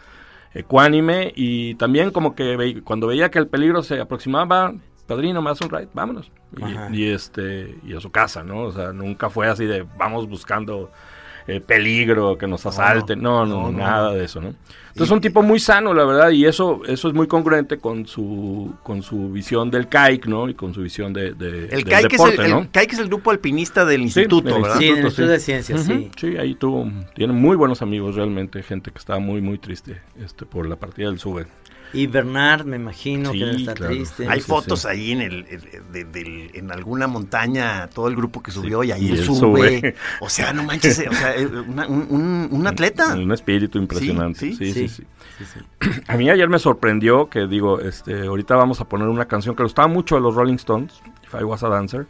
Ecuánime y también como que ve- cuando veía que el peligro se aproximaba, padrino, me hace un ride, vámonos. Y, y, este y a su casa, ¿no? O sea, nunca fue así de vamos buscando eh, peligro, que nos asalten. No, no, No, no, nada no. de eso, ¿no? Entonces es un tipo muy sano, la verdad, y eso eso es muy congruente con su con su visión del CAIC, ¿no? Y con su visión de, de- El del CAIC, es el, ¿no? el CAIC es el grupo alpinista del Sí, instituto, del ¿verdad? Sí, Instituto, Instituto de sí. Ciencias, sí. Sí, ahí tuvo, tiene muy buenos amigos realmente, gente que estaba muy, muy triste este, por la partida del SUBE. Y Bernard, me imagino Sí, que claro. triste. Hay sí, fotos sí. ahí en el, de- del- en alguna montaña, todo el grupo que subió y ahí y él sube. sube. O sea, no manches, o sea, eh, una- un, un- un atleta. Un, un espíritu impresionante. Sí, Sí, sí. sí, sí. A mí ayer me sorprendió que digo, este, ahorita vamos a poner una canción que le gustaba mucho a los Rolling Stones, If I Was a Dancer.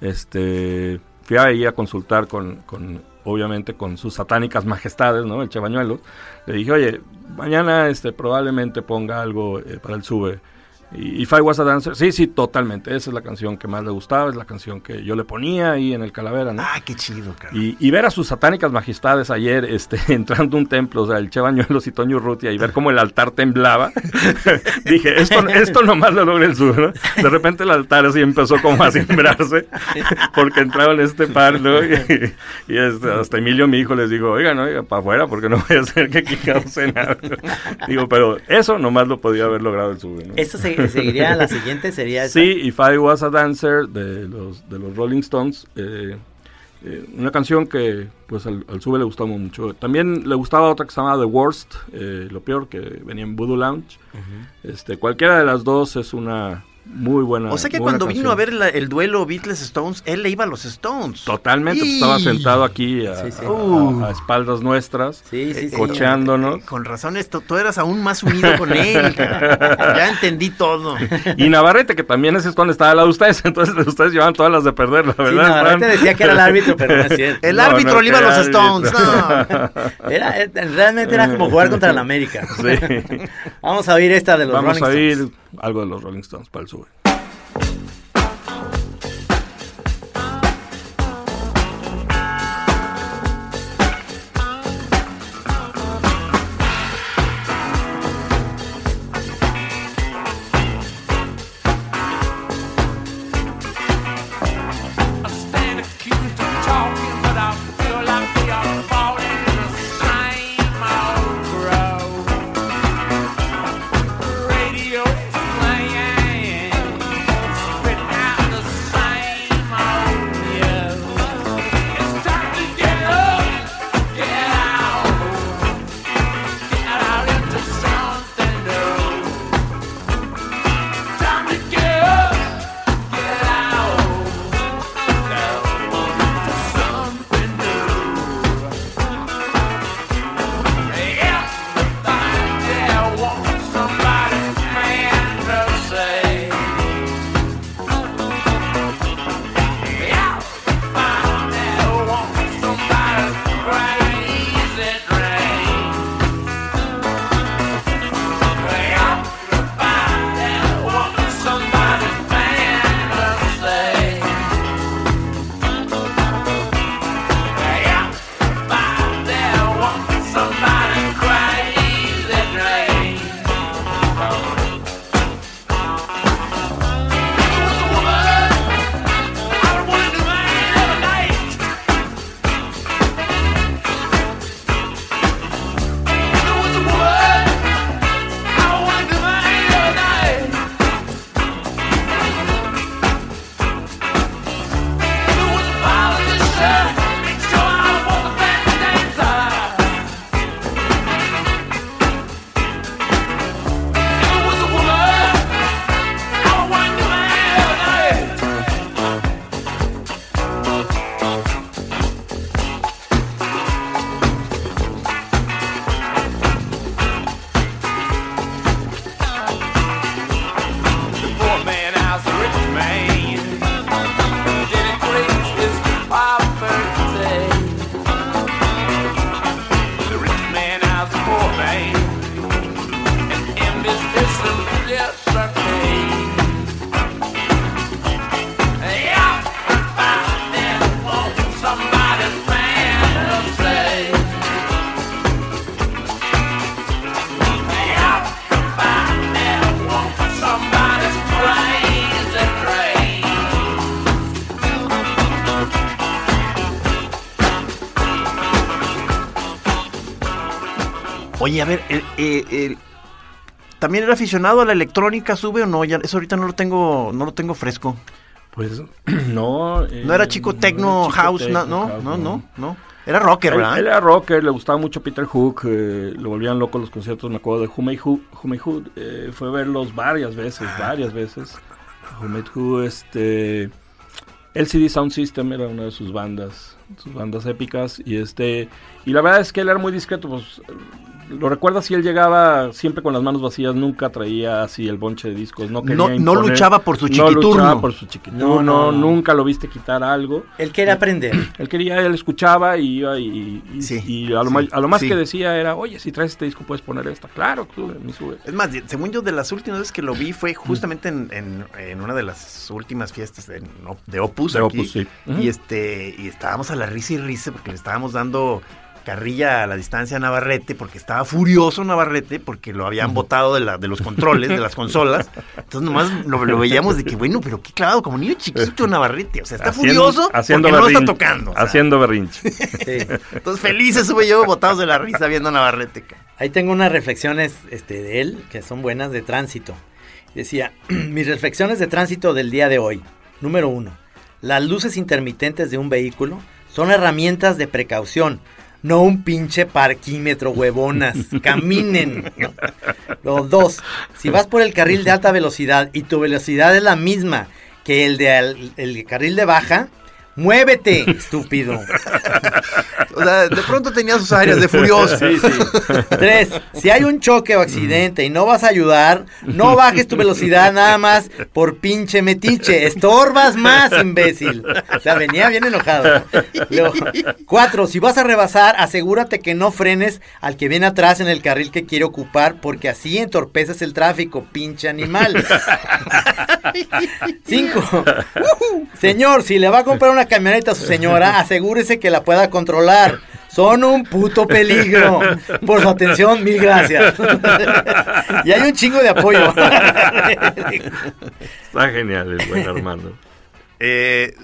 Este, fui ahí a consultar con, con, obviamente, con sus satánicas majestades, ¿no? El Chevañuelos. Le dije, oye, mañana este, probablemente ponga algo eh, para el sube. Y If I Was a Dancer, sí, sí, totalmente. Esa es la canción que más le gustaba, es la canción que yo le ponía ahí en el Calavera, ¿no? Ah, qué chido, cabrón. Y, y ver a sus satánicas majestades ayer este, entrando a un templo, o sea, el Che Bañuelos y Toño Urrutia, y ver cómo el altar temblaba, dije, esto, esto nomás lo logra el sur, ¿no? De repente el altar así empezó como a sembrarse, porque entraban este par, ¿no? Y, y, este, hasta Emilio, mi hijo, les digo, oigan, no, oiga, para afuera, porque no voy a hacer que aquí cause nada. Digo, pero eso nomás lo podía haber logrado el sur, ¿no? Esto se- seguiría, la siguiente sería esa. Sí, If I Was a Dancer de los, de los Rolling Stones. eh, eh, una canción que pues al, al Sube le gustaba mucho. También le gustaba otra que se llamaba The Worst, eh, lo peor, que venía en Voodoo Lounge. este, cualquiera de las dos es una muy buena O sea que cuando vino a ver la- el duelo Beatles-Stones, él le iba a los Stones. Totalmente, pues, Y- estaba sentado aquí a, Sí, sí. a- Uh. a espaldas nuestras, Sí, sí, sí. cocheándonos. Con razón, esto, tú eras aún más unido con él. ya entendí todo. Y Navarrete, que también ese es cuando estaba al lado de ustedes, entonces ustedes llevaban todas las de perder, la verdad. ahorita decía que era el árbitro, pero no es cierto. El No, árbitro no, le iba a los Stones. No. Era, eh, realmente era como jugar contra el América. Sí. Vamos a oír esta de los Vamos Rolling a ir Stones. algo de los Rolling Stones para el sube. A ver, eh, eh, ¿también era aficionado a la electrónica, sube o no? Ya, eso ahorita no lo tengo, no lo tengo fresco. Pues no. eh, No era chico techno, house, techno, no, no, house, no, no, no. Era rocker, Él, ¿verdad? él era rocker, le gustaba mucho Peter Hook, eh, lo volvían loco los conciertos, me acuerdo de Who, Made Who, eh, fue a verlos varias veces, varias veces. Made Who, este, LCD Sound System era una de sus bandas, sus bandas épicas, y este, y la verdad es que él era muy discreto, pues, lo recuerdas si él llegaba siempre con las manos vacías, nunca traía así el bonche de discos, no quería No- no luchaba por su No chiquiturno. luchaba por su chiquiturno, No, no, no. nunca lo viste quitar algo. Él quiere aprender. Él quería, él escuchaba y iba y, y- Sí, y a, lo sí, ma- a lo más sí. que decía era, oye, si traes este disco puedes poner esta. Claro, sube, mi sube. Es más, según yo, de las últimas veces que lo vi fue justamente en, en- en una de las últimas fiestas de, no, de Opus. De aquí. Opus, sí. Y este, y estábamos a la risa y risa porque le estábamos dando carrilla a la distancia a Navarrete porque estaba furioso Navarrete porque lo habían botado de, la, de los controles, de las consolas. Entonces nomás lo, lo veíamos de que, bueno, pero qué clavado, como niño chiquito Navarrete. O sea, está Haciendo- furioso haciendo porque no está berrinche, tocando. o sea. Haciendo berrinche. Sí. Entonces felices sube yo botados de la risa viendo a Navarrete. Ahí tengo unas reflexiones este, de él que son buenas de tránsito. Decía, mis reflexiones de tránsito del día de hoy. Número uno, las luces intermitentes de un vehículo son herramientas de precaución, no un pinche parquímetro, huevonas. Caminen. ¿no? Los dos, si vas por el carril de alta velocidad y tu velocidad es la misma que el de el carril de baja, muévete, estúpido. O sea, de pronto tenía sus áreas de furioso. Tres, si hay un choque o accidente y no vas a ayudar, no bajes tu velocidad nada más por pinche metiche. Estorbas más, imbécil. O sea, venía bien enojado. Luego, cuatro, si vas a rebasar, asegúrate que no frenes al que viene atrás en el carril que quiere ocupar, porque así entorpeces el tráfico, pinche animal. Cinco. Señor, si le va a comprar una camioneta a su señora, asegúrese que la pueda controlar. Son un puto peligro. Por su atención, mil gracias. y hay un chingo de apoyo. Está genial el buen Armando. Eh,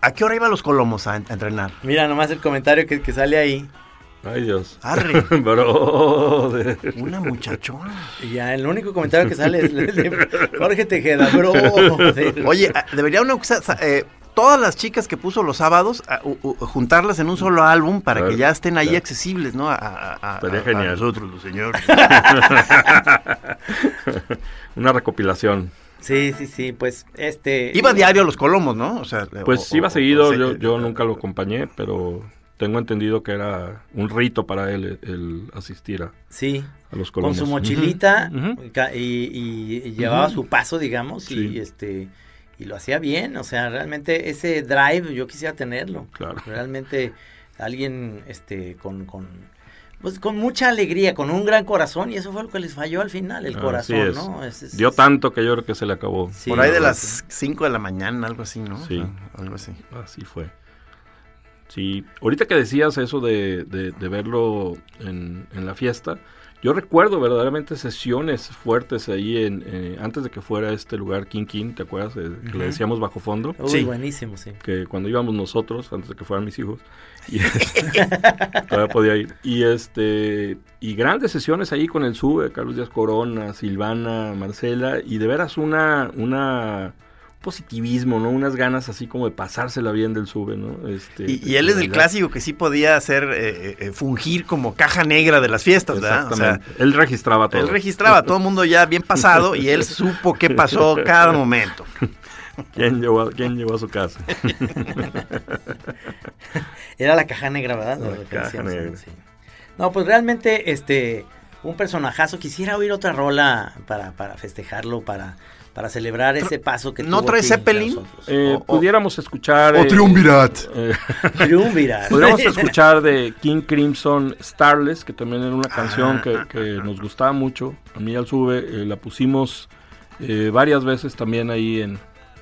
¿A qué hora iban los colomos a, entrenar? Mira nomás el comentario que, que sale ahí. Ay, Dios. Arre. Brother. Una muchachona. Y ya el único comentario que sale es el de Jorge Tejeda, bro. Oye, ah, debería uno, eh, todas las chicas que puso los sábados, u- u- juntarlas en un solo álbum para Claro, que ya estén ahí claro. accesibles, ¿no? A, a- a- Estaría a- a genial. nosotros, los señores. Una recopilación. Sí, sí, sí, pues este... Iba diario a los colomos, ¿no? O sea, Pues o- iba o- seguido, o- yo, o- yo nunca lo acompañé, pero tengo entendido que era un rito para él el, el asistir a, Sí, a los con colomos. su mochilita y, y- y llevaba su paso, digamos, y Sí. este y lo hacía bien, o sea, realmente ese drive yo quisiera tenerlo. Claro. Realmente alguien este con, con pues con mucha alegría, con un gran corazón y eso fue lo que les falló al final, el corazón, es. ¿no? Es- es- Dio tanto que yo creo que se le acabó. Sí, Por ahí de las 5 de la mañana, algo así, ¿no? Sí. Ah, algo así. Así fue. Sí, ahorita que decías eso de, de- de verlo en, en la fiesta, yo recuerdo verdaderamente sesiones fuertes ahí en, eh, antes de que fuera este lugar King King, ¿te acuerdas? Eh, que le decíamos bajo fondo. Uy, Sí. buenísimo, sí. que cuando íbamos nosotros, antes de que fueran mis hijos, y todavía podía ir. Y este y grandes sesiones ahí con el SUBE, Carlos Díaz Corona, Silvana, Marcela, y de veras una, una positivismo, ¿no? Unas ganas así como de pasársela bien del SUBE, ¿no? Este, Y, y él es el clásico que sí podía hacer, eh, eh, fungir como caja negra de las fiestas, ¿verdad? O sea, él registraba todo. él registraba a todo el mundo ya bien pasado y él supo qué pasó cada momento. ¿Quién llevó, a- quién llevó a su casa? Era la caja negra, ¿verdad? La caja negra. sí. No, pues realmente, este, un personajazo. Quisiera oír otra rola para, para festejarlo, para, para celebrar ese paso que ¿No tuvo trae Zeppelin? Eh, O- pudiéramos escuchar... o eh, Triunvirat. eh, Triunvirat. Podríamos escuchar de King Crimson Starless, que también era una canción que, Ah. que nos gustaba mucho. A mí al sube, eh, la pusimos eh, varias veces también ahí en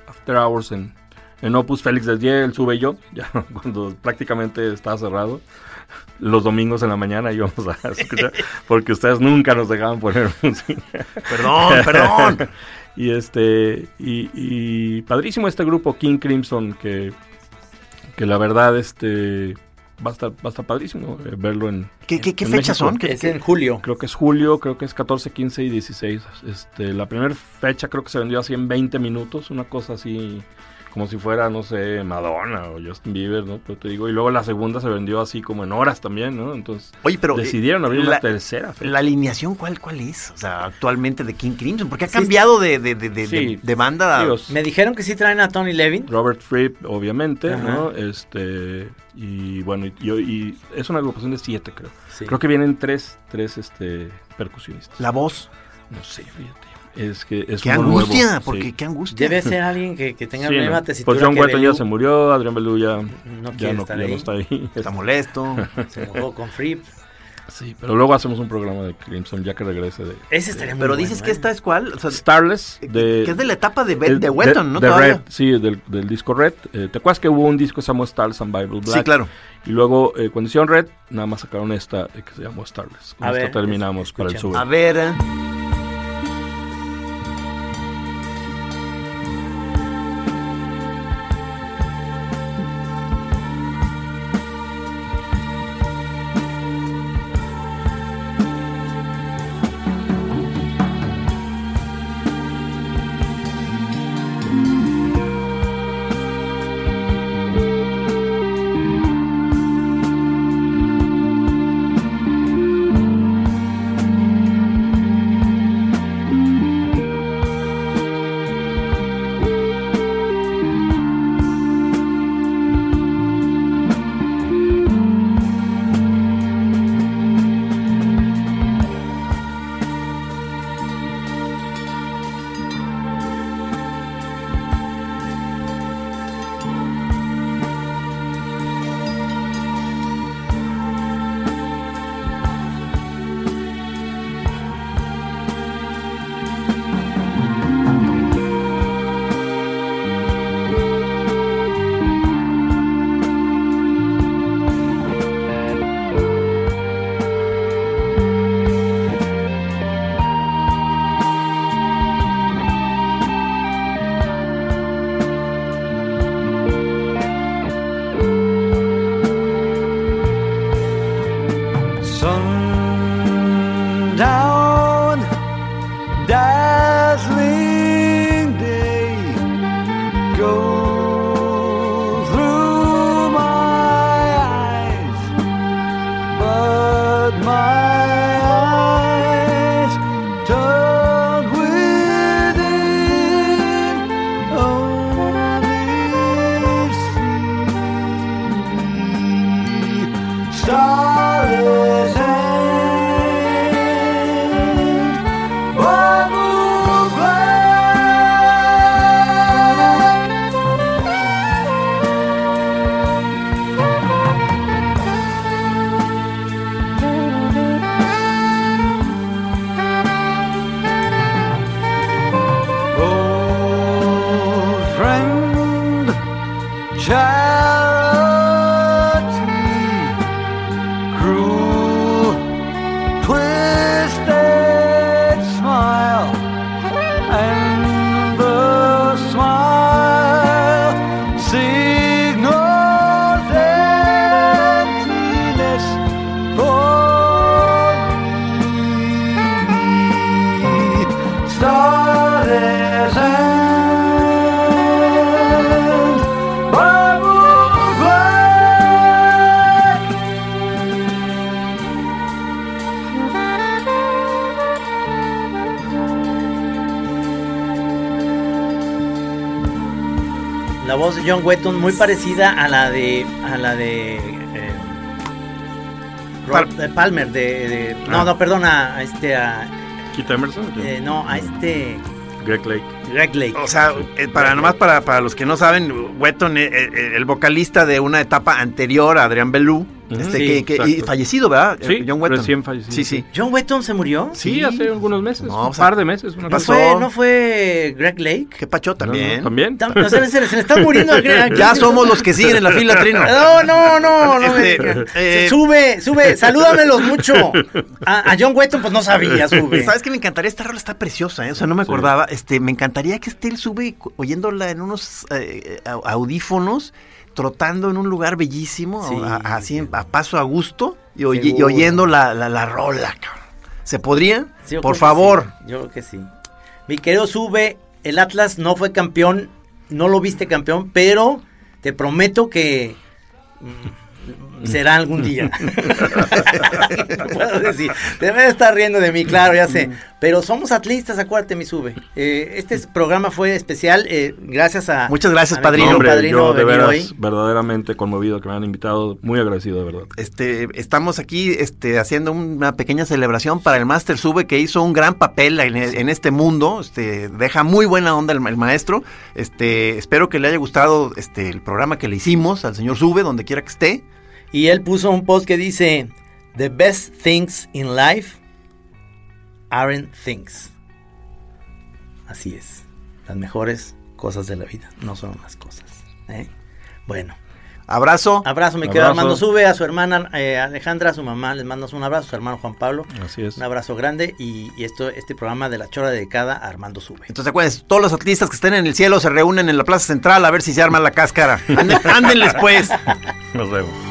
After Hours, en, en Opus Félix del Día, el sube y yo, ya cuando prácticamente estaba cerrado. Los domingos en la mañana íbamos a escuchar, porque ustedes nunca nos dejaban poner música. Perdón, perdón. Y este y, y padrísimo este grupo King Crimson que que la verdad este va a estar, va a estar padrísimo eh, verlo en. ¿Qué, qué, qué en fechas México. son? ¿Qué- Es en julio. Creo que es julio, creo que es 14, 15 y 16. Este, la primera fecha creo que se vendió así en 20 minutos, una cosa así como si fuera, no sé, Madonna o Justin Bieber, ¿no? Pero te digo, y luego la segunda se vendió así como en horas también, ¿no? Entonces Oye, pero, eh, decidieron abrir la- una tercera fecha. ¿La alineación cuál, cuál es? O sea, actualmente de King Crimson. Porque ha cambiado de, de, de, de, Sí. de- de banda. Me dijeron que sí traen a Tony Levin. Robert Fripp, obviamente, Ajá. ¿no? Este, y bueno, y, y- y es una agrupación de siete, creo. Sí. Creo que vienen tres, tres, este, percusionistas. La voz. No sé, fíjate. Es que es Qué angustia, nuevo, porque sí. qué angustia. Debe ser alguien que, que tenga Sí, la ¿no? tesitura Pues John Wetton ya se murió, Adrián Belú ya, No ya, quiere no, estar ya no está ahí. Está molesto. Se mojó con Fripp. Sí, pero luego hacemos un programa de Crimson ya que regrese de Ese estaría muy Pero bueno, dices que ¿eh? esta es cuál? O sea, Starless. De, que es de la etapa de, el- de Wetton, ¿no? de Todavía. Red, sí, del, del disco Red. Eh, ¿Te acuerdas que hubo un disco que se llamó Stars and Bible Black? Sí, claro. Y luego, eh, cuando hicieron Red, nada más sacaron esta eh, que se llamó Starless. Con A esta ver, terminamos para el sube. A ver. 开 John Wetton muy parecida a la de a la de eh, Rob- Pal- de Palmer de, de- no Ah. no perdona a este a, Keith Emerson, eh, no a este Greg Lake. Greg Lake O sea, eh, para nomás para, para los que no saben, Wetton, eh, eh, el vocalista de una etapa anterior a Adrián Belú. Este, Sí, que, que- y fallecido, ¿verdad? Sí, Eh, John Wetton. recién fallecido, Sí, sí. sí. John Wetton se murió Sí, Sí. hace algunos meses, No, un o sea, par de meses. Una no fue no fue Greg Lake Qué pacho No, no, también. También. Se, le- se le- se le está muriendo a Greg Ya somos los que siguen en la fila, Trino. No, no, no, no. Este, eh, sube, sube, salúdamelos mucho. A, a John Wetton, pues no sabía, sube. ¿Sabes qué me encantaría? Esta rola está preciosa, ¿eh? O sea, no me Sí. acordaba. Este, me encantaría que esté él sube oyéndola en unos eh, au- audífonos trotando en un lugar bellísimo, Sí, a- a- así sí. a paso a gusto y, oyendo la, la- la rola, cabrón. ¿Se podría? Sí, Por favor. sí, Yo creo que sí. Mi querido Sube, el Atlas no fue campeón, no lo viste campeón, pero te prometo que mm, será algún día. No puedo decir. Te debes estar riendo de mí, claro, ya sé. Pero somos atlistas, acuérdate, mi Sube. Eh, este programa fue especial eh, gracias a... Muchas gracias, a padrino. Hombre, padrino yo de veras, hoy. verdaderamente conmovido que me han invitado. Muy agradecido, de verdad. Este, estamos aquí este, haciendo una pequeña celebración para el Master Sube que hizo un gran papel en, en este mundo. Este, deja muy buena onda el, el maestro. Este, espero que le haya gustado este, el programa que le hicimos al señor Sube, donde quiera que esté. Y él puso un post que dice, The best things in life aren't things. Así es. Las mejores cosas de la vida no son las cosas. ¿eh? Bueno, Abrazo. abrazo, mi querido Abrazo. Armando Sube, a su hermana eh, Alejandra, a su mamá, les mandas un abrazo, a su hermano Juan Pablo. Así es. Un abrazo grande y, y esto, este programa de la chora dedicada a Armando Sube. Entonces acuérdense, todos los atletas que estén en el cielo se reúnen en la Plaza Central a ver si se arma la cáscara. Ándenles pues. Nos vemos.